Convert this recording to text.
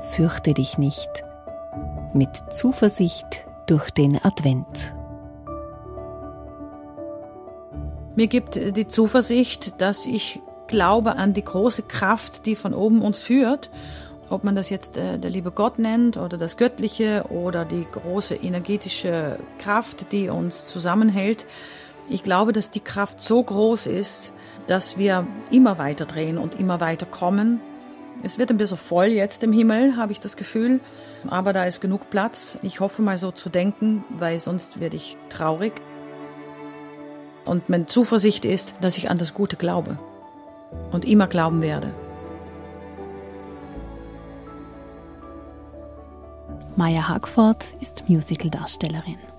Fürchte dich nicht. Mit Zuversicht durch den Advent. Mir gibt die Zuversicht, dass ich glaube an die große Kraft, die von oben uns führt. Ob man das jetzt äh, der liebe Gott nennt oder das Göttliche oder die große energetische Kraft, die uns zusammenhält. Ich glaube, dass die Kraft so groß ist, dass wir immer weiter drehen und immer weiter kommen. Es wird ein bisschen voll jetzt im Himmel, habe ich das Gefühl. Aber da ist genug Platz. Ich hoffe mal so zu denken, weil sonst werde ich traurig. Und meine Zuversicht ist, dass ich an das Gute glaube und immer glauben werde. Maya Hagford ist Musicaldarstellerin.